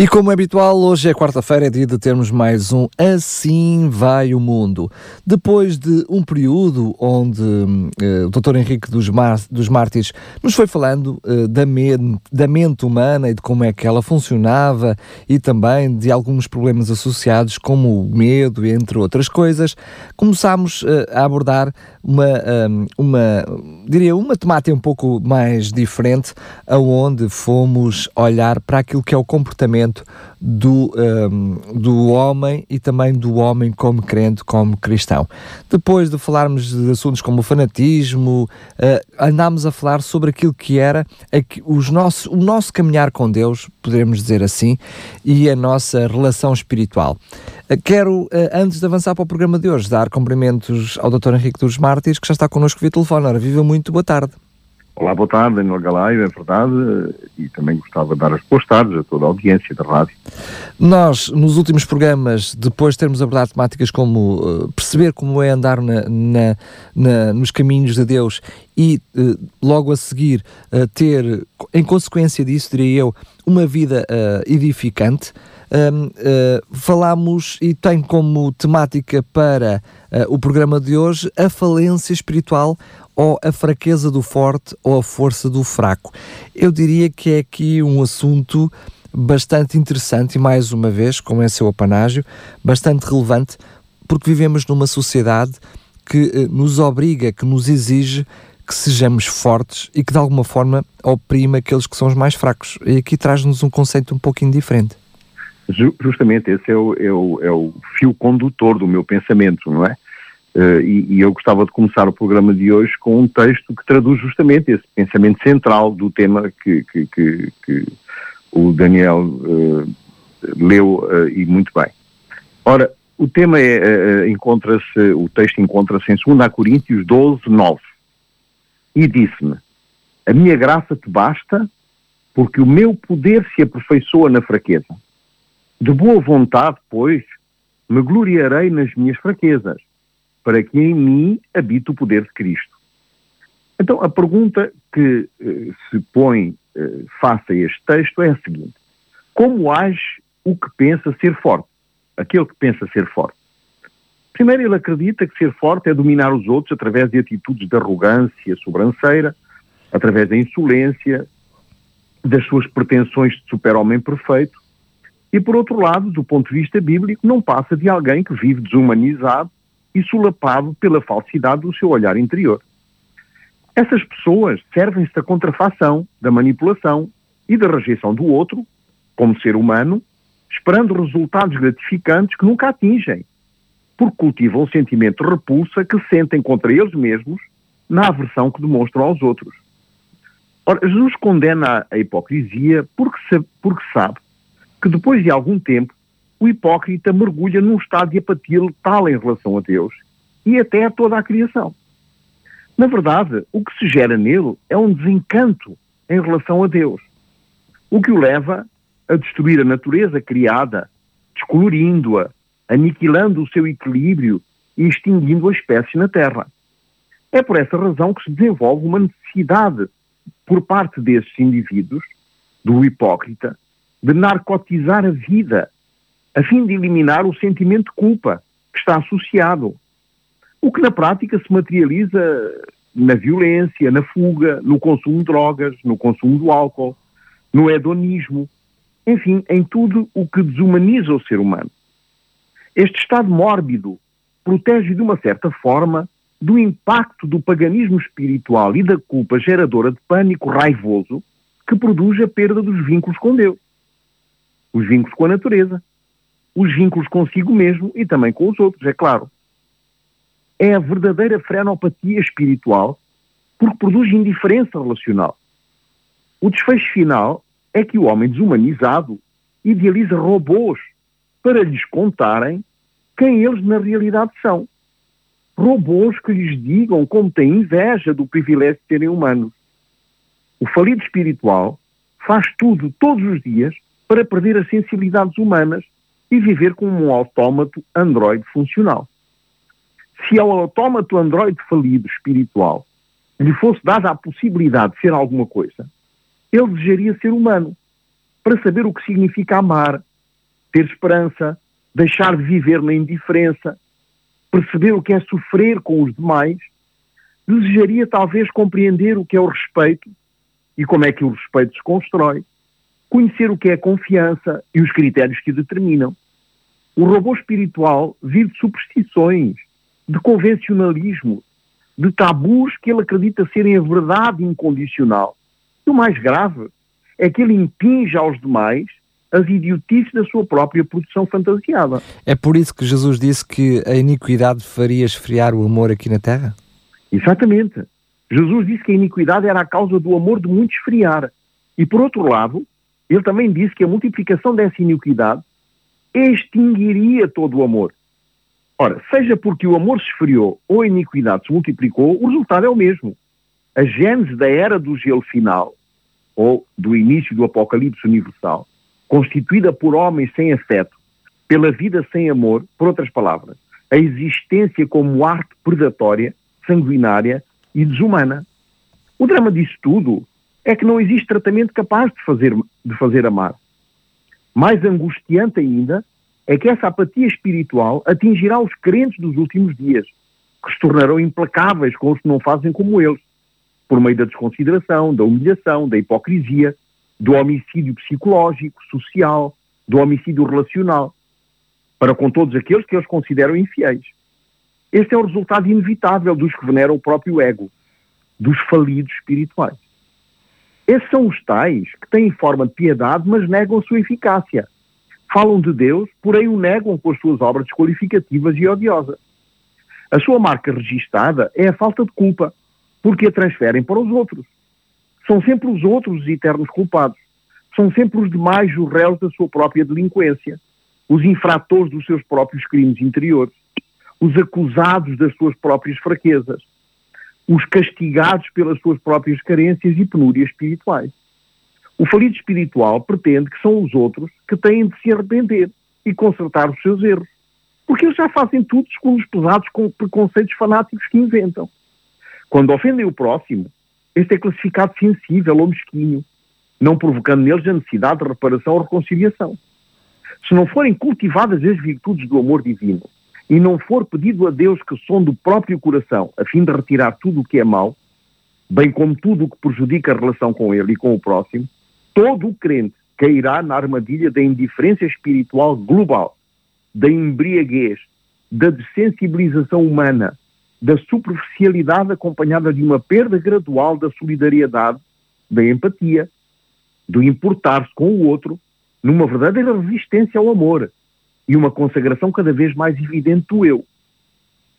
E como é habitual, hoje é quarta-feira, é dia de termos mais um Assim Vai o Mundo. Depois de um período onde uh, o Dr. Henrique dos, Mar dos Mártires nos foi falando uh, da, da mente humana e de como é que ela funcionava e também de alguns problemas associados, como o medo, entre outras coisas, começámos uh, a abordar uma, um, uma, diria, uma temática um pouco mais diferente, aonde fomos olhar para aquilo que é o comportamento do, um, do homem e também do homem como crente, como cristão. Depois de falarmos de assuntos como o fanatismo, uh, andámos a falar sobre aquilo que era os nossos, o nosso caminhar com Deus, podemos dizer assim, e a nossa relação espiritual. Uh, quero, uh, antes de avançar para o programa de hoje, dar cumprimentos ao Dr. Henrique dos Mártires, que já está connosco via telefone. Ora, viva muito, boa tarde. Olá, boa tarde, Daniel Galaio, é verdade, e também gostava de dar as boas tardes a toda a audiência da rádio. Nós, nos últimos programas, depois de termos abordado temáticas como uh, perceber como é andar na, na, na, nos caminhos de Deus e uh, logo a seguir uh, ter, em consequência disso, diria eu, uma vida edificante, um, uh, falámos e tem como temática para uh, o programa de hoje a falência espiritual ou a fraqueza do forte ou a força do fraco. Eu diria que é aqui um assunto bastante interessante e, mais uma vez, como é seu apanágio, bastante relevante, porque vivemos numa sociedade que eh, nos obriga, que nos exige que sejamos fortes e que de alguma forma oprime aqueles que são os mais fracos. E aqui traz-nos um conceito um pouquinho diferente. Justamente esse é o, é o, é o fio condutor do meu pensamento, não é? Uh, e, e, eu gostava de começar o programa de hoje com um texto que traduz justamente esse pensamento central do tema que, que, que, que o Daniel uh, leu uh, e muito bem. Ora, o tema é, encontra-se, o texto encontra-se em 2 Coríntios 12, 9. E disse-me, a minha graça te basta, porque o meu poder se aperfeiçoa na fraqueza. De boa vontade, pois, me gloriarei nas minhas fraquezas para que em mim habite o poder de Cristo. Então, a pergunta que eh, se põe eh, face a este texto é a seguinte: Como age o que pensa ser forte? Aquele que pensa ser forte. Primeiro, ele acredita que ser forte é dominar os outros através de atitudes de arrogância sobranceira, através da insolência, das suas pretensões de super-homem perfeito. E, por outro lado, do ponto de vista bíblico, não passa de alguém que vive desumanizado, e solapado pela falsidade do seu olhar interior. Essas pessoas servem-se da contrafação, da manipulação e da rejeição do outro, como ser humano, esperando resultados gratificantes que nunca atingem, porque cultivam o sentimento de repulsa que sentem contra eles mesmos na aversão que demonstram aos outros. Ora, Jesus condena a hipocrisia porque, porque sabe que depois de algum tempo o hipócrita mergulha num estado de apatia letal em relação a Deus e até a toda a criação. Na verdade, o que se gera nele é um desencanto em relação a Deus, o que o leva a destruir a natureza criada, descolorindo-a, aniquilando o seu equilíbrio e extinguindo a espécie na Terra. É por essa razão que se desenvolve uma necessidade por parte desses indivíduos, do hipócrita, de narcotizar a vida a fim de eliminar o sentimento de culpa que está associado. O que na prática se materializa na violência, na fuga, no consumo de drogas, no consumo do álcool, no hedonismo, enfim, em tudo o que desumaniza o ser humano. Este estado mórbido protege de uma certa forma do impacto do paganismo espiritual e da culpa geradora de pânico raivoso que produz a perda dos vínculos com Deus, os vínculos com a natureza, os vínculos consigo mesmo e também com os outros, é claro. É a verdadeira frenopatia espiritual porque produz indiferença relacional. O desfecho final é que o homem desumanizado idealiza robôs para lhes contarem quem eles na realidade são. Robôs que lhes digam como têm inveja do privilégio de serem humanos. O falido espiritual faz tudo todos os dias para perder as sensibilidades humanas e viver como um autómato Android funcional. Se ao autómato Android falido espiritual lhe fosse dada a possibilidade de ser alguma coisa, ele desejaria ser humano, para saber o que significa amar, ter esperança, deixar de viver na indiferença, perceber o que é sofrer com os demais, desejaria talvez compreender o que é o respeito e como é que o respeito se constrói, conhecer o que é confiança e os critérios que o determinam. O robô espiritual vive de superstições, de convencionalismo, de tabus que ele acredita serem a verdade incondicional. E o mais grave é que ele impinge aos demais as idiotices da sua própria produção fantasiada. É por isso que Jesus disse que a iniquidade faria esfriar o amor aqui na Terra? Exatamente. Jesus disse que a iniquidade era a causa do amor de muito esfriar. E por outro lado, ele também disse que a multiplicação dessa iniquidade extinguiria todo o amor. Ora, seja porque o amor se esfriou ou a iniquidade se multiplicou, o resultado é o mesmo. A gênese da era do gelo final, ou do início do apocalipse universal, constituída por homens sem afeto, pela vida sem amor, por outras palavras, a existência como arte predatória, sanguinária e desumana. O drama disso tudo é que não existe tratamento capaz de fazer, de fazer amar. Mais angustiante ainda é que essa apatia espiritual atingirá os crentes dos últimos dias, que se tornarão implacáveis com os que não fazem como eles, por meio da desconsideração, da humilhação, da hipocrisia, do homicídio psicológico, social, do homicídio relacional, para com todos aqueles que eles consideram infiéis. Este é o resultado inevitável dos que veneram o próprio ego, dos falidos espirituais. Esses são os tais que têm forma de piedade, mas negam sua eficácia falam de Deus, porém o negam com as suas obras desqualificativas e odiosas. A sua marca registada é a falta de culpa, porque a transferem para os outros. São sempre os outros os eternos culpados. São sempre os demais os réus da sua própria delinquência, os infratores dos seus próprios crimes interiores, os acusados das suas próprias fraquezas, os castigados pelas suas próprias carências e penúrias espirituais. O falido espiritual pretende que são os outros que têm de se arrepender e consertar os seus erros. Porque eles já fazem tudo segundo os pesados preconceitos fanáticos que inventam. Quando ofendem o próximo, este é classificado sensível ou mesquinho, não provocando neles a necessidade de reparação ou reconciliação. Se não forem cultivadas as virtudes do amor divino e não for pedido a Deus que sonde o próprio coração a fim de retirar tudo o que é mau, bem como tudo o que prejudica a relação com ele e com o próximo, todo o crente cairá na armadilha da indiferença espiritual global, da embriaguez, da desensibilização humana, da superficialidade acompanhada de uma perda gradual da solidariedade, da empatia, do importar-se com o outro, numa verdadeira resistência ao amor e uma consagração cada vez mais evidente do eu.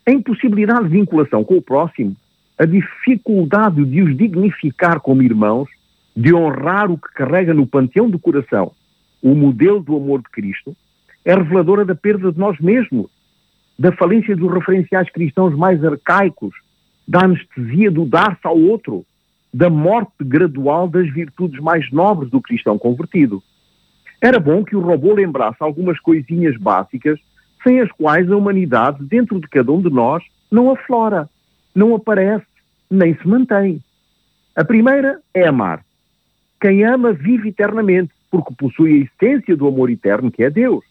A impossibilidade de vinculação com o próximo, a dificuldade de os dignificar como irmãos, de honrar o que carrega no panteão do coração, o modelo do amor de Cristo, é reveladora da perda de nós mesmos, da falência dos referenciais cristãos mais arcaicos, da anestesia do dar-se ao outro, da morte gradual das virtudes mais nobres do cristão convertido. Era bom que o robô lembrasse algumas coisinhas básicas sem as quais a humanidade, dentro de cada um de nós, não aflora, não aparece, nem se mantém. A primeira é amar. Quem ama vive eternamente, porque possui a essência do amor eterno, que é Deus.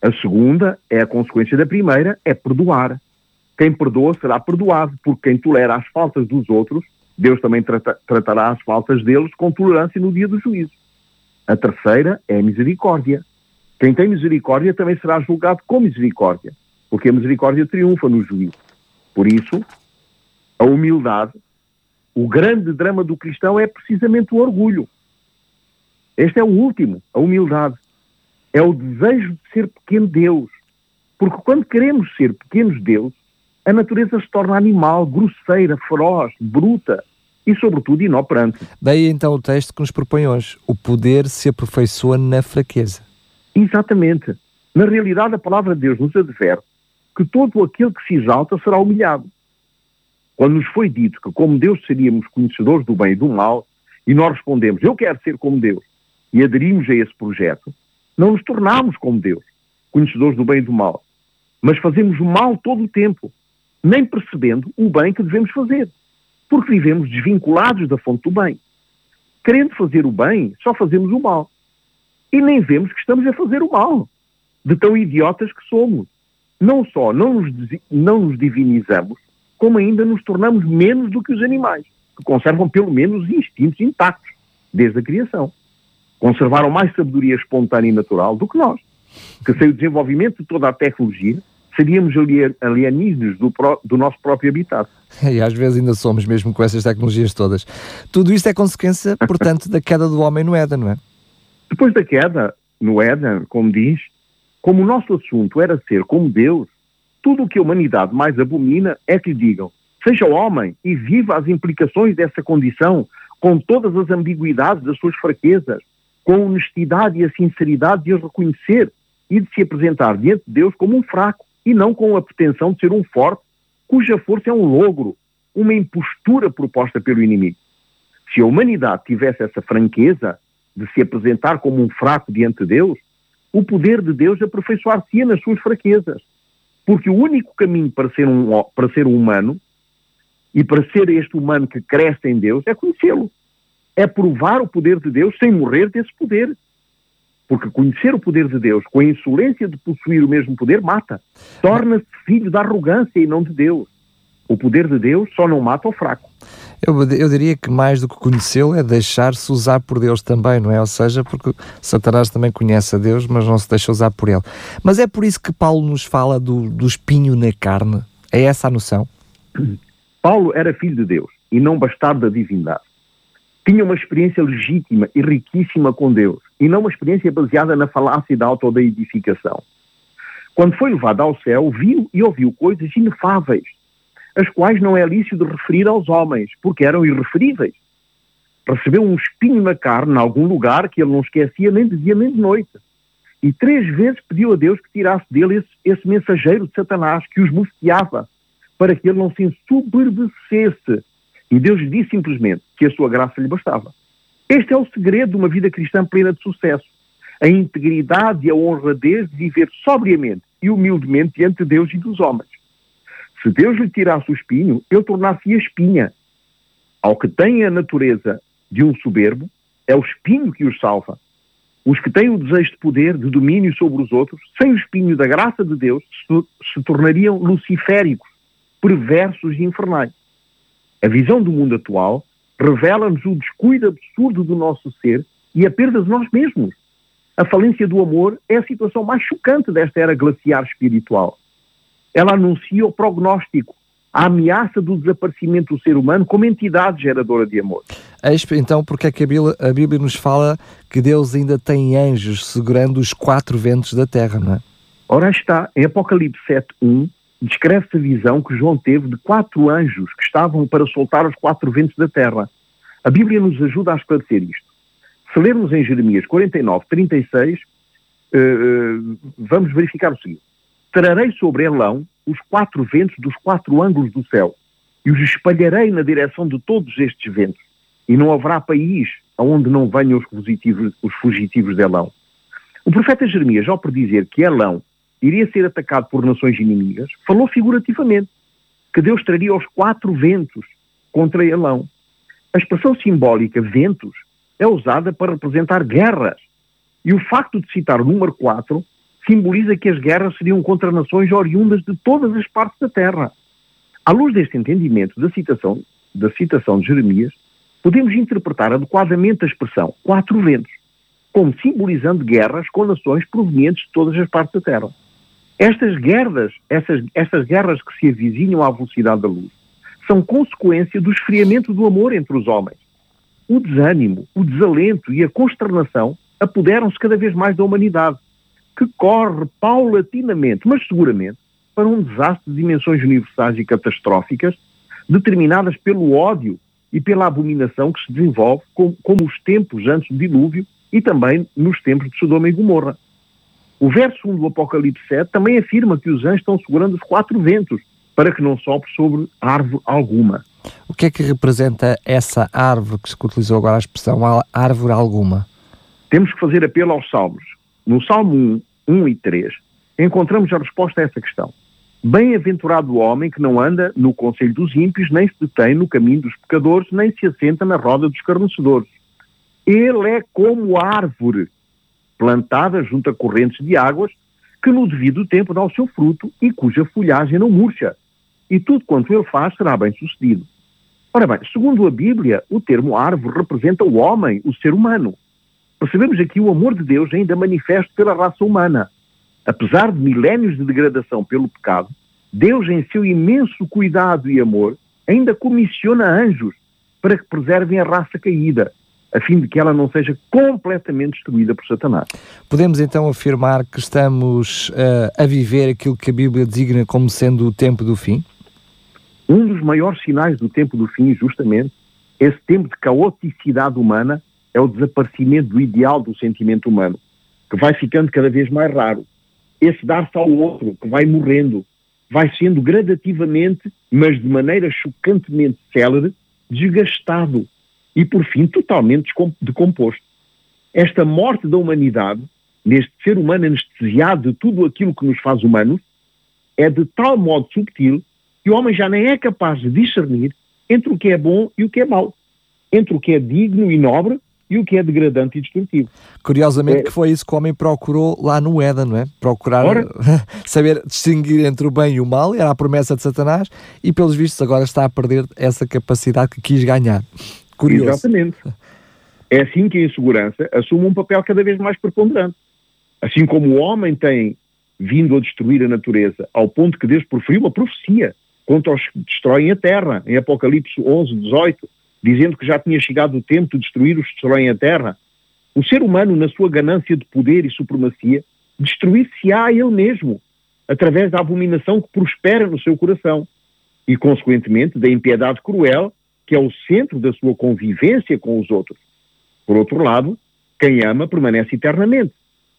A segunda é a consequência da primeira, é perdoar. Quem perdoa será perdoado, porque quem tolera as faltas dos outros, Deus também trata, tratará as faltas deles com tolerância no dia do juízo. A terceira é a misericórdia. Quem tem misericórdia também será julgado com misericórdia, porque a misericórdia triunfa no juízo. Por isso, a humildade o grande drama do cristão é precisamente o orgulho. Este é o último, a humildade. É o desejo de ser pequeno Deus. Porque quando queremos ser pequenos Deus, a natureza se torna animal, grosseira, feroz, bruta e, sobretudo, inoperante. Daí então o texto que nos propõe hoje: o poder se aperfeiçoa na fraqueza. Exatamente. Na realidade, a palavra de Deus nos adverte que todo aquele que se exalta será humilhado. Quando nos foi dito que, como Deus, seríamos conhecedores do bem e do mal, e nós respondemos, eu quero ser como Deus, e aderimos a esse projeto, não nos tornamos como Deus, conhecedores do bem e do mal, mas fazemos o mal todo o tempo, nem percebendo o bem que devemos fazer. Porque vivemos desvinculados da fonte do bem. Querendo fazer o bem, só fazemos o mal. E nem vemos que estamos a fazer o mal. De tão idiotas que somos. Não só não nos, não nos divinizamos, como ainda nos tornamos menos do que os animais, que conservam pelo menos os instintos intactos, desde a criação. Conservaram mais sabedoria espontânea e natural do que nós, que sem o desenvolvimento de toda a tecnologia, seríamos alienígenas do, do, nosso próprio habitat. E às vezes ainda somos, mesmo com essas tecnologias todas. Tudo isto é consequência, portanto, da queda do homem no Éden, não é? Depois da queda no Éden, como diz, como o nosso assunto era ser como Deus, tudo o que a humanidade mais abomina é que lhe digam: seja homem e viva as implicações dessa condição, com todas as ambiguidades das suas fraquezas, com a honestidade e a sinceridade de os reconhecer e de se apresentar diante de Deus como um fraco e não com a pretensão de ser um forte, cuja força é um logro, uma impostura proposta pelo inimigo. Se a humanidade tivesse essa franqueza de se apresentar como um fraco diante de Deus, o poder de Deus aperfeiçoar-se-ia nas suas fraquezas. Porque o único caminho para ser, um, para ser um humano e para ser este humano que cresce em Deus é conhecê-lo. É provar o poder de Deus sem morrer desse poder. Porque conhecer o poder de Deus com a insolência de possuir o mesmo poder mata. Torna-se filho da arrogância e não de Deus. O poder de Deus só não mata o fraco. Eu, eu diria que mais do que conhecê-lo é deixar-se usar por Deus também, não é? Ou seja, porque Satanás também conhece a Deus, mas não se deixa usar por ele. Mas é por isso que Paulo nos fala do, do espinho na carne. É essa a noção? Paulo era filho de Deus e não bastardo da divindade. Tinha uma experiência legítima e riquíssima com Deus e não uma experiência baseada na falácia da autodeidificação. Quando foi levado ao céu, viu e ouviu coisas inefáveis, as quais não é lícito de referir aos homens, porque eram irreferíveis. Recebeu um espinho na carne em algum lugar que ele não esquecia nem de dia nem de noite. E três vezes pediu a Deus que tirasse dele esse, esse mensageiro de Satanás que os mosqueava, para que ele não se ensoberbecesse. E Deus disse simplesmente que a sua graça lhe bastava. Este é o segredo de uma vida cristã plena de sucesso. A integridade e a honradez de viver sobriamente e humildemente diante de Deus e dos homens. Se Deus lhe tirasse o espinho, ele tornasse-a espinha. Ao que tem a natureza de um soberbo, é o espinho que os salva. Os que têm o desejo de poder, de domínio sobre os outros, sem o espinho da graça de Deus, se, se tornariam luciféricos, perversos e infernais. A visão do mundo atual revela-nos o descuido absurdo do nosso ser e a perda de nós mesmos. A falência do amor é a situação mais chocante desta era glaciar espiritual. Ela anuncia o prognóstico, a ameaça do desaparecimento do ser humano como entidade geradora de amor. Então, porque é que a Bíblia, a Bíblia nos fala que Deus ainda tem anjos segurando os quatro ventos da terra, não é? Ora está, em Apocalipse 7.1, descreve-se a visão que João teve de quatro anjos que estavam para soltar os quatro ventos da terra. A Bíblia nos ajuda a esclarecer isto. Se lermos em Jeremias 49, 36, uh, uh, vamos verificar o seguinte. Trarei sobre Elão os quatro ventos dos quatro ângulos do céu e os espalharei na direção de todos estes ventos. E não haverá país aonde não venham os fugitivos, os fugitivos de Elão. O profeta Jeremias, ao predizer que Elão iria ser atacado por nações inimigas, falou figurativamente que Deus traria os quatro ventos contra Elão. A expressão simbólica ventos é usada para representar guerras. E o facto de citar o número 4 simboliza que as guerras seriam contra nações oriundas de todas as partes da Terra. À luz deste entendimento da citação, da citação de Jeremias, podemos interpretar adequadamente a expressão quatro ventos, como simbolizando guerras com nações provenientes de todas as partes da Terra. Estas guerras, essas, estas guerras que se avizinham à velocidade da luz, são consequência do esfriamento do amor entre os homens. O desânimo, o desalento e a consternação apoderam-se cada vez mais da humanidade, que corre paulatinamente, mas seguramente, para um desastre de dimensões universais e catastróficas, determinadas pelo ódio e pela abominação que se desenvolve, como, como os tempos antes do dilúvio e também nos tempos de Sodoma e Gomorra. O verso 1 do Apocalipse 7 também afirma que os anjos estão segurando os quatro ventos para que não sopre sobre árvore alguma. O que é que representa essa árvore que se utilizou agora a expressão árvore alguma? Temos que fazer apelo aos salmos. No Salmo 1, 1 e 3, encontramos a resposta a essa questão. Bem-aventurado o homem que não anda no conselho dos ímpios, nem se detém no caminho dos pecadores, nem se assenta na roda dos carnecedores. Ele é como árvore plantada junto a correntes de águas, que no devido tempo dá o seu fruto e cuja folhagem não murcha. E tudo quanto ele faz será bem sucedido. Ora bem, segundo a Bíblia, o termo árvore representa o homem, o ser humano. Percebemos aqui o amor de Deus ainda manifesto pela raça humana. Apesar de milénios de degradação pelo pecado, Deus, em seu imenso cuidado e amor, ainda comissiona anjos para que preservem a raça caída, a fim de que ela não seja completamente destruída por Satanás. Podemos então afirmar que estamos uh, a viver aquilo que a Bíblia designa como sendo o tempo do fim? Um dos maiores sinais do tempo do fim, justamente, esse tempo de caoticidade humana, é o desaparecimento do ideal do sentimento humano, que vai ficando cada vez mais raro. Esse dar-se ao outro, que vai morrendo, vai sendo gradativamente, mas de maneira chocantemente célere, desgastado e, por fim, totalmente decomposto. Esta morte da humanidade, neste ser humano anestesiado de tudo aquilo que nos faz humanos, é de tal modo subtil que o homem já nem é capaz de discernir entre o que é bom e o que é mau, entre o que é digno e nobre e o que é degradante e destrutivo. Curiosamente é, que foi isso que o homem procurou lá no Éden, não é? Procurar ora, saber distinguir entre o bem e o mal, era a promessa de Satanás, e pelos vistos agora está a perder essa capacidade que quis ganhar. Curioso. Exatamente. É assim que a insegurança assume um papel cada vez mais preponderante. Assim como o homem tem vindo a destruir a natureza, ao ponto que Deus proferiu uma profecia contra os que destroem a terra, em Apocalipse 11, 18, dizendo que já tinha chegado o tempo de destruir os que destroem a terra. O ser humano, na sua ganância de poder e supremacia, destruir-se-á ele mesmo, através da abominação que prospera no seu coração e, consequentemente, da impiedade cruel que é o centro da sua convivência com os outros. Por outro lado, quem ama permanece eternamente,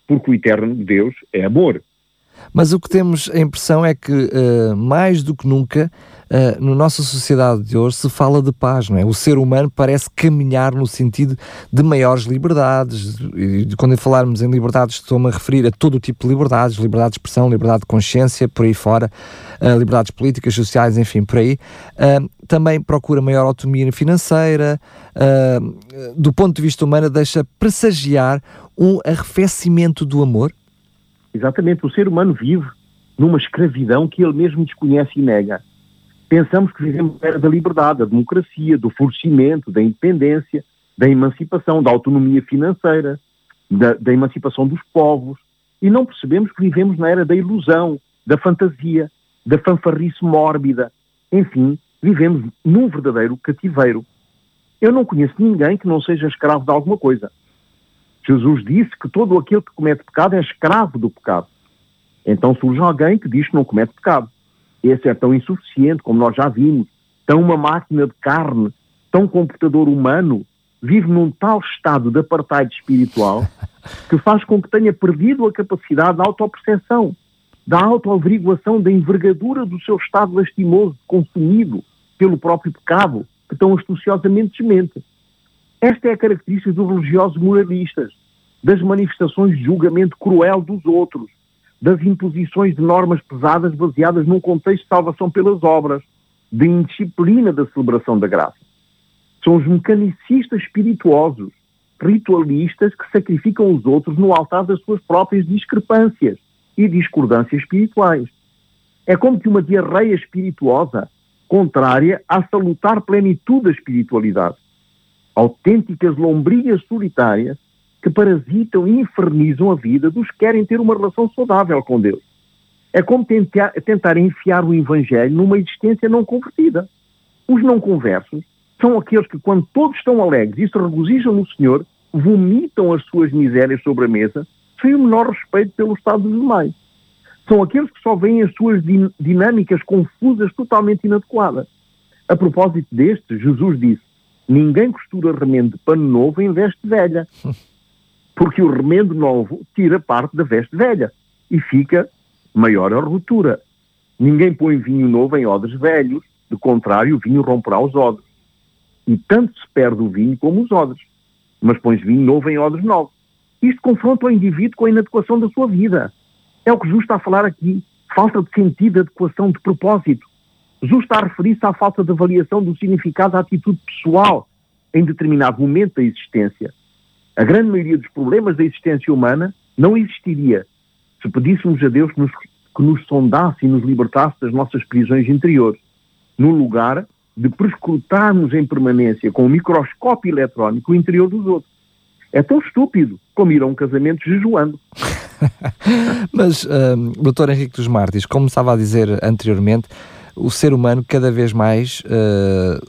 porque o eterno Deus é amor. Mas o que temos a impressão é que, uh, mais do que nunca, uh, na nossa sociedade de hoje se fala de paz, não é? O ser humano parece caminhar no sentido de maiores liberdades. E quando falarmos em liberdades, estou-me a referir a todo o tipo de liberdades: liberdade de expressão, liberdade de consciência, por aí fora, uh, liberdades políticas, sociais, enfim, por aí. também procura maior autonomia financeira. do ponto de vista humano, deixa pressagiar um arrefecimento do amor Exatamente, o ser humano vive numa escravidão que ele mesmo desconhece e nega. Pensamos que vivemos na era da liberdade, da democracia, do florescimento, da independência, da emancipação, da autonomia financeira, da, da emancipação dos povos, e não percebemos que vivemos na era da ilusão, da fantasia, da fanfarrice mórbida. Enfim, vivemos num verdadeiro cativeiro. Eu não conheço ninguém que não seja escravo de alguma coisa. Jesus disse que todo aquele que comete pecado é escravo do pecado. Então surge alguém que diz que não comete pecado. Esse é tão insuficiente, como nós já vimos, tão uma máquina de carne, tão computador humano, vive num tal estado de apartheid espiritual que faz com que tenha perdido a capacidade da autoperceção, da autoaveriguação da envergadura do seu estado lastimoso, consumido pelo próprio pecado, que tão astuciosamente desmente. Esta é a característica dos religiosos moralistas, das manifestações de julgamento cruel dos outros, das imposições de normas pesadas baseadas num contexto de salvação pelas obras, de indisciplina da celebração da graça. São os mecanicistas espirituosos, ritualistas que sacrificam os outros no altar das suas próprias discrepâncias e discordâncias espirituais. É como que uma diarreia espirituosa contrária à salutar plenitude da espiritualidade autênticas lombrigas solitárias que parasitam e infernizam a vida dos que querem ter uma relação saudável com Deus. É como tentar, tentar enfiar o Evangelho numa existência não convertida. Os não conversos são aqueles que, quando todos estão alegres e se regozijam no Senhor, vomitam as suas misérias sobre a mesa sem o menor respeito pelo estado dos demais. São aqueles que só veem as suas din dinâmicas confusas totalmente inadequadas. A propósito deste, Jesus disse: Ninguém costura remendo de pano novo em veste velha. Porque o remendo novo tira parte da veste velha e fica maior a ruptura. Ninguém põe vinho novo em odres velhos, de contrário, o vinho romperá os odres. E tanto se perde o vinho como os odres. Mas pões vinho novo em odres novos. Isto confronta o indivíduo com a inadequação da sua vida. É o que Jesus está a falar aqui. falta de sentido, de adequação, de propósito. Está a referir-se à falta de avaliação do significado da atitude pessoal em determinado momento da existência. A grande maioria dos problemas da existência humana não existiria se pedíssemos a Deus que nos, que nos sondasse e nos libertasse das nossas prisões interiores, no lugar de prescrutarmos em permanência com o um microscópio eletrónico o interior dos outros. É tão estúpido como ir a um casamento jejuando. Mas, um, doutor Henrique dos Mártires, como estava a dizer anteriormente, o ser humano cada vez mais uh,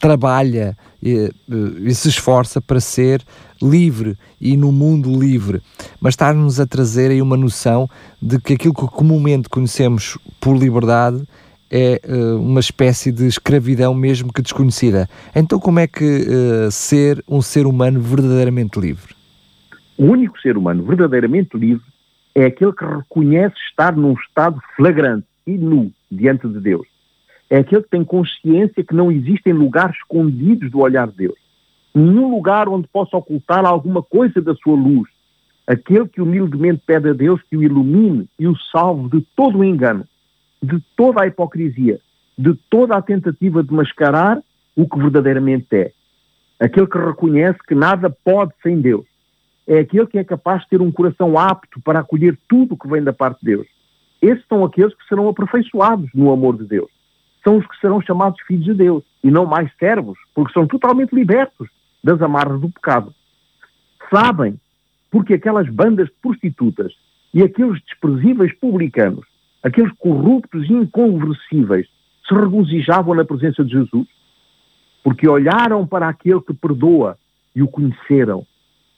trabalha e, e, se esforça para ser livre e no mundo livre, mas está-nos a trazer aí uma noção de que aquilo que comumente conhecemos por liberdade é uh, uma espécie de escravidão mesmo que desconhecida. Então como é que uh, ser um ser humano verdadeiramente livre? O único ser humano verdadeiramente livre é aquele que reconhece estar num estado flagrante e nu diante de Deus. É aquele que tem consciência que não existem lugares escondidos do olhar de Deus. Nenhum lugar onde possa ocultar alguma coisa da sua luz. Aquele que humildemente pede a Deus que o ilumine e o salve de todo o engano, de toda a hipocrisia, de toda a tentativa de mascarar o que verdadeiramente é. Aquele que reconhece que nada pode sem Deus. É aquele que é capaz de ter um coração apto para acolher tudo o que vem da parte de Deus esses são aqueles que serão aperfeiçoados no amor de Deus. São os que serão chamados filhos de Deus e não mais servos, porque são totalmente libertos das amarras do pecado. Sabem porque aquelas bandas de prostitutas e aqueles desprezíveis publicanos, aqueles corruptos e inconversíveis, se regozijavam na presença de Jesus? Porque olharam para aquele que perdoa e o conheceram,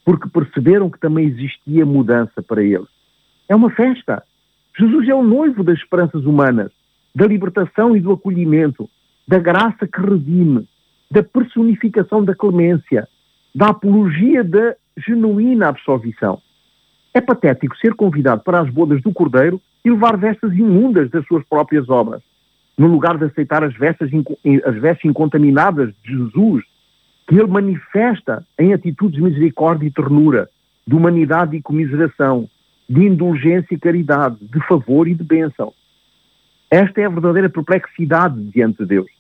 porque perceberam que também existia mudança para eles. É uma festa. Jesus é o noivo das esperanças humanas, da libertação e do acolhimento, da graça que redime, da personificação da clemência, da apologia da genuína absolvição. É patético ser convidado para as bodas do Cordeiro e levar vestes imundas das suas próprias obras, no lugar de aceitar as vestes, as vestes incontaminadas de Jesus, que ele manifesta em atitudes de misericórdia e ternura, de humanidade e comiseração, de indulgência e caridade, de favor e de bênção. Esta é a verdadeira perplexidade diante de Deus.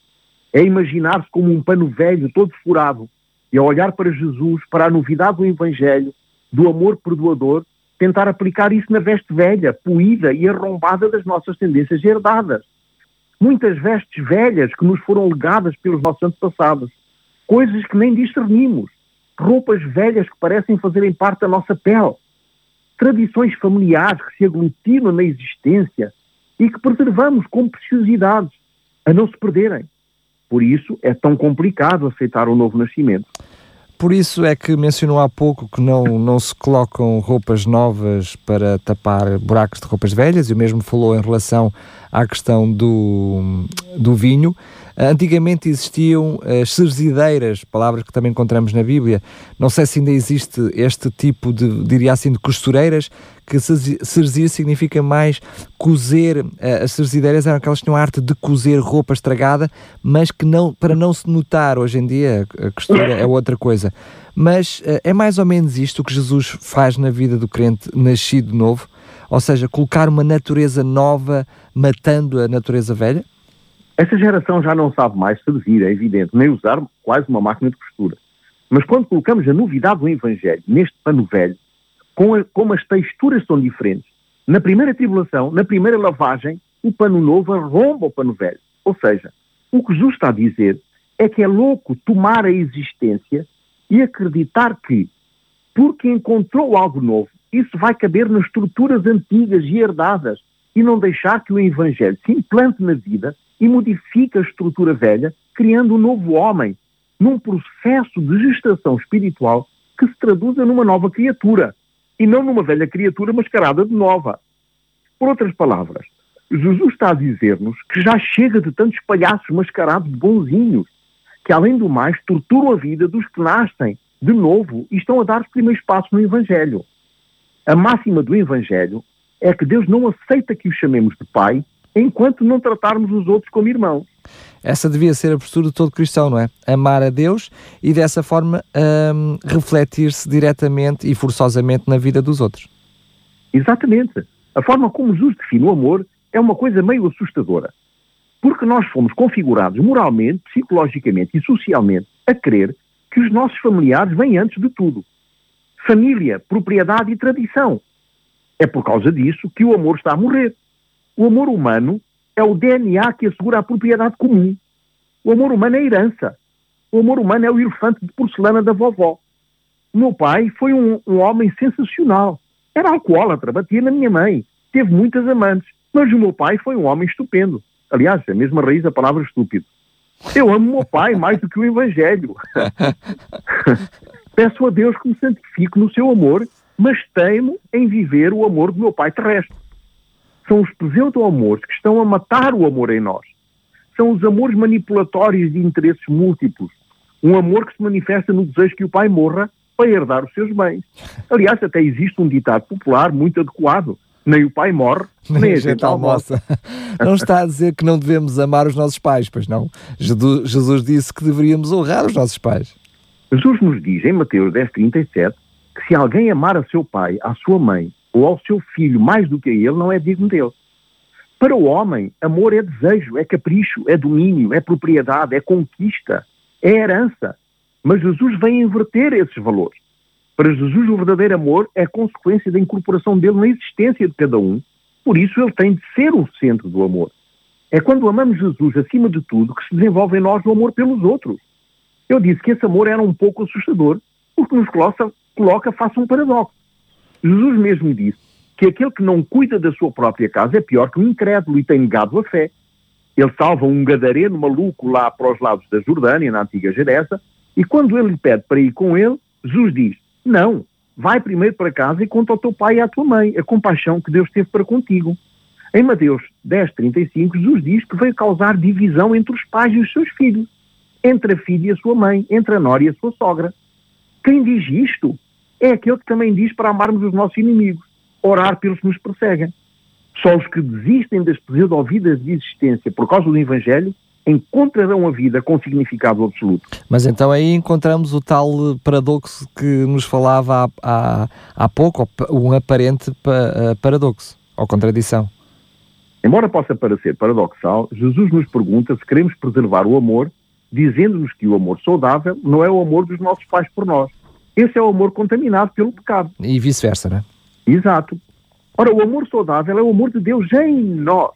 É imaginar-se como um pano velho, todo furado, e a olhar para Jesus, para a novidade do Evangelho, do amor perdoador, tentar aplicar isso na veste velha, poída e arrombada das nossas tendências herdadas. Muitas vestes velhas que nos foram legadas pelos nossos antepassados, coisas que nem discernimos, roupas velhas que parecem fazerem parte da nossa pele, tradições familiares que se aglutinam na existência e que preservamos como preciosidades, a não se perderem. Por isso é tão complicado aceitar o novo nascimento. Por isso é que mencionou há pouco que não, não se colocam roupas novas para tapar buracos de roupas velhas, e o mesmo falou em relação à questão do, do vinho. Antigamente existiam as serzideiras, palavras que também encontramos na Bíblia. Não sei se ainda existe este tipo de, diria assim, de costureiras, que serzia significa mais cozer. As serzideiras eram aquelas que tinham a arte de cozer roupa estragada, mas que não, para não se notar, hoje em dia a costura é outra coisa. Mas eh, é mais ou menos isto que Jesus faz na vida do crente nascido novo, ou seja, colocar uma natureza nova matando a natureza velha? Essa geração já não sabe mais seduzir, é evidente, nem usar quase uma máquina de costura. Mas quando colocamos a novidade do Evangelho neste pano velho, com a, como as texturas são diferentes, na primeira tribulação, na primeira lavagem, o pano novo arromba o pano velho. Ou seja, o que Jesus está a dizer é que é louco tomar a existência e acreditar que, porque encontrou algo novo, isso vai caber nas estruturas antigas e herdadas e não deixar que o Evangelho se implante na vida e modifica a estrutura velha, criando um novo homem, num processo de gestação espiritual que se traduza numa nova criatura, e não numa velha criatura mascarada de nova. Por outras palavras, Jesus está a dizer-nos que já chega de tantos palhaços mascarados de bonzinhos, que além do mais torturam a vida dos que nascem de novo e estão a dar os primeiros passos no Evangelho. A máxima do Evangelho é que Deus não aceita que o chamemos de Pai enquanto não tratarmos os outros como irmãos. Essa devia ser a postura de todo cristão, não é? Amar a Deus e dessa forma hum, refletir-se diretamente e forçosamente na vida dos outros. Exatamente. A forma como Jesus define o amor é uma coisa meio assustadora. Porque nós fomos configurados moralmente, psicologicamente e socialmente a crer que os nossos familiares vêm antes de tudo. Família, propriedade e tradição. É por causa disso que o amor está a morrer. O amor humano é o DNA que assegura a propriedade comum. O amor humano é herança. O amor humano é o elefante de porcelana da vovó. O meu pai foi um, um homem sensacional. Era alcoólatra, batia na minha mãe. Teve muitas amantes. Mas o meu pai foi um homem estupendo. Aliás, a mesma raiz da palavra estúpido. Eu amo meu pai mais do que o Evangelho. Peço a Deus que me santifique no seu amor, mas teimo em viver o amor do meu pai terrestre. São os pseudo-amores que estão a matar o amor em nós. São os amores manipulatórios de interesses múltiplos. Um amor que se manifesta no desejo que o pai morra para herdar os seus bens. Aliás, até existe um ditado popular muito adequado nem o pai morre, nem, a gente almoça. Não está a dizer que não devemos amar os nossos pais, pois não? Jesus disse que deveríamos honrar os nossos pais. Jesus nos diz em Mateus 10,37 que se alguém amar a seu pai, à sua mãe ou ao seu filho mais do que a ele, não é digno dele. Para o homem, amor é desejo, é capricho, é domínio, é propriedade, é conquista, é herança. Mas Jesus vem inverter esses valores. Para Jesus, o verdadeiro amor é consequência da incorporação dele na existência de cada um. Por isso, ele tem de ser o centro do amor. É quando amamos Jesus acima de tudo que se desenvolve em nós o amor pelos outros. Eu disse que esse amor era um pouco assustador, porque nos coloca, coloca face a um paradoxo. Jesus mesmo disse que aquele que não cuida da sua própria casa é pior que um incrédulo e tem negado a fé. Ele salva um gadareno maluco lá para os lados da Jordânia, na antiga Geresa, e quando ele lhe pede para ir com ele, Jesus diz: não. Vai primeiro para casa e conta ao teu pai e à tua mãe a compaixão que Deus teve para contigo. Em Mateus 10, 35, Jesus diz que veio causar divisão entre os pais e os seus filhos, entre a filha e a sua mãe, entre a nora e a sua sogra. Quem diz isto é aquele que também diz para amarmos os nossos inimigos, orar pelos que nos perseguem. Só os que desistem das pseudo-vidas de existência por causa do Evangelho encontrarão a vida com significado absoluto. Mas então aí encontramos o tal paradoxo que nos falava há, há, há pouco, um aparente pa, paradoxo, ou contradição. Embora possa parecer paradoxal, Jesus nos pergunta se queremos preservar o amor, dizendo-nos que o amor saudável não é o amor dos nossos pais por nós. Esse é o amor contaminado pelo pecado. E vice-versa, não é? Exato. Ora, o amor saudável é o amor de Deus em nós,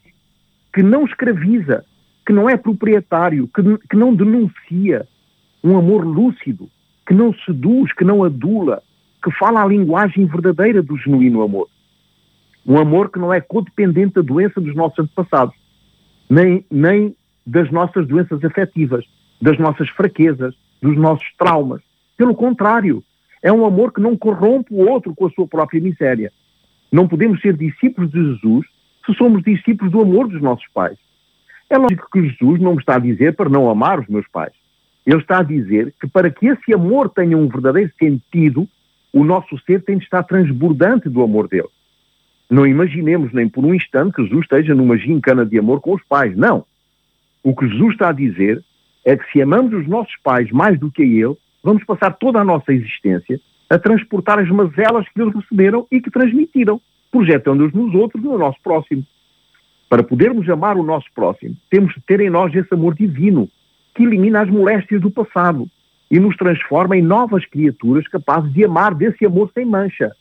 que não escraviza, que não é proprietário, que, que não denuncia, um amor lúcido, que não seduz, que não adula, que fala a linguagem verdadeira do genuíno amor. Um amor que não é codependente da doença dos nossos antepassados, nem, nem das nossas doenças afetivas, das nossas fraquezas, dos nossos traumas. Pelo contrário, é um amor que não corrompe o outro com a sua própria miséria. Não podemos ser discípulos de Jesus se somos discípulos do amor dos nossos pais. É lógico que Jesus não me está a dizer para não amar os meus pais. Ele está a dizer que para que esse amor tenha um verdadeiro sentido, o nosso ser tem de estar transbordante do amor dele. Não imaginemos nem por um instante que Jesus esteja numa gincana de amor com os pais. Não. O que Jesus está a dizer é que se amamos os nossos pais mais do que a ele, vamos passar toda a nossa existência a transportar as mazelas que eles receberam e que transmitiram, projetando-os nos outros e no nosso próximo. Para podermos amar o nosso próximo, temos de ter em nós esse amor divino que elimina as moléstias do passado e nos transforma em novas criaturas capazes de amar desse amor sem mancha.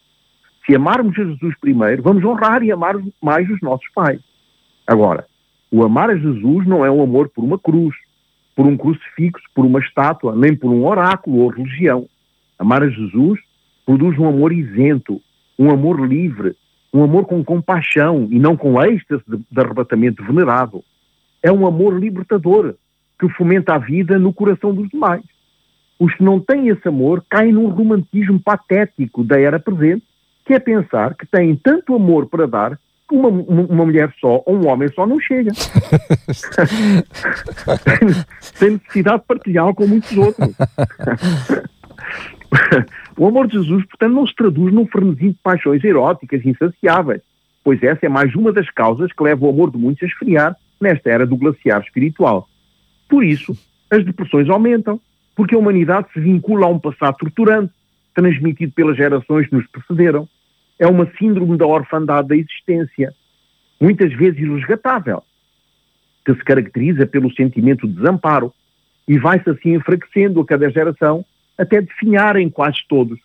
Se amarmos Jesus primeiro, vamos honrar e amar mais os nossos pais. Agora, o amar a Jesus não é um amor por uma cruz, por um crucifixo, por uma estátua, nem por um oráculo ou religião. Amar a Jesus produz um amor isento, um amor livre, um amor com compaixão e não com êxtase de, de arrebatamento venerado. É um amor libertador que fomenta a vida no coração dos demais. Os que não têm esse amor caem num romantismo patético da era presente, que é pensar que têm tanto amor para dar uma, uma mulher só ou um homem só não chega. tem necessidade de partilhá-lo com muitos outros. o amor de Jesus, portanto, não se traduz num frenesim de paixões eróticas insaciáveis, pois essa é mais uma das causas que leva o amor de muitos a esfriar nesta era do glaciar espiritual. Por isso, as depressões aumentam, porque a humanidade se vincula a um passado torturante, transmitido pelas gerações que nos precederam. É uma síndrome da orfandade da existência. muitas vezes irresgatável, que se caracteriza pelo sentimento de desamparo e vai-se assim enfraquecendo a cada geração até definharem quase todos.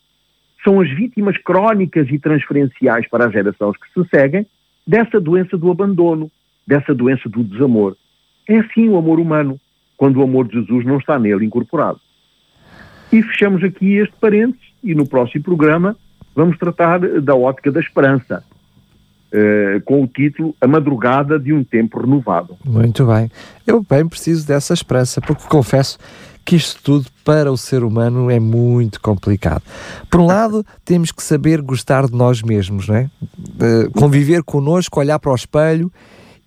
São as vítimas crónicas e transferenciais para as gerações que se seguem dessa doença do abandono, dessa doença do desamor. É assim o amor humano, quando o amor de Jesus não está nele incorporado. E fechamos aqui este parênteses e no próximo programa vamos tratar da ótica da esperança, eh, com o título A Madrugada de um Tempo Renovado. Muito bem. Eu bem preciso dessa esperança, porque confesso que isto tudo para o ser humano é muito complicado. Por um lado, temos que saber gostar de nós mesmos, não é? conviver connosco, olhar para o espelho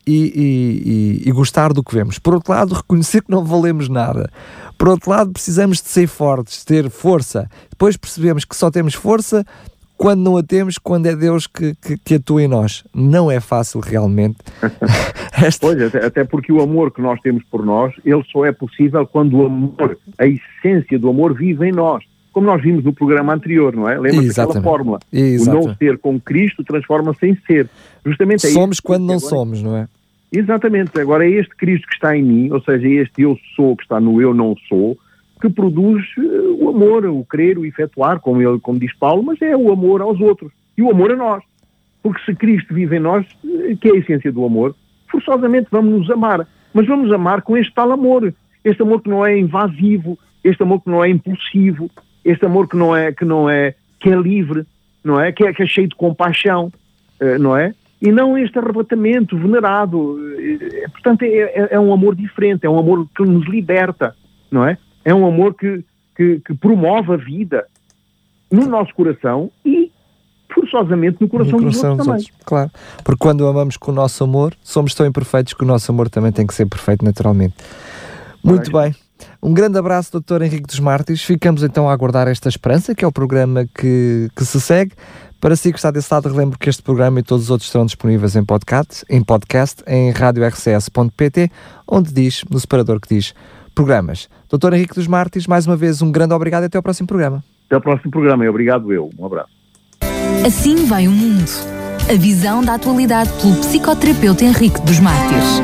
e, e, e, gostar do que vemos. Por outro lado, reconhecer que não valemos nada. Por outro lado, precisamos de ser fortes, ter força. Depois percebemos que só temos força quando não a temos, quando é Deus que, que, que atua em nós. Não é fácil realmente. Esta... Pois, até, até, porque o amor que nós temos por nós, ele só é possível quando o amor, a essência do amor vive em nós. Como nós vimos no programa anterior, não é? Lembra-se daquela fórmula. Exatamente. O não ser com Cristo transforma-se em ser. Justamente é Somos quando não agora... somos, não é? Exatamente. Agora é este Cristo que está em mim, ou seja, é este eu sou que está no eu não sou, que produz eh, o amor, o crer, o efetuar, como, ele, como diz Paulo, mas é o amor aos outros e o amor a nós. Porque se Cristo vive em nós, eh, que é a essência do amor, forçosamente vamos nos amar. Mas vamos amar com este tal amor. Este amor que não é invasivo, este amor que não é impulsivo, este amor que não é, que não é, que é livre, não é? Que é, que é cheio de compaixão, eh, não é? E não este arrebatamento venerado. Portanto, é, é, é um amor diferente, é um amor que nos liberta, não é? É um amor que, que, que promove a vida no nosso coração e forçosamente no coração, no coração dos, outros, também. Claro, porque quando amamos com o nosso amor, somos tão imperfeitos que o nosso amor também tem que ser perfeito naturalmente. Muito bem. Um grande abraço, Dr. Henrique dos Mártires. Ficamos então a aguardar esta esperança, que é o programa que, que se segue. Para si que está desse lado, relembro que este programa e todos os outros estarão disponíveis em podcast, em, podcast, em radiorcs.pt, onde diz, no separador que diz programas. Doutor Henrique dos Martins, mais uma vez um grande obrigado e até ao próximo programa. Até ao próximo programa e obrigado eu. Um abraço. Assim vai o mundo. A visão da atualidade pelo psicoterapeuta Henrique dos Mártires.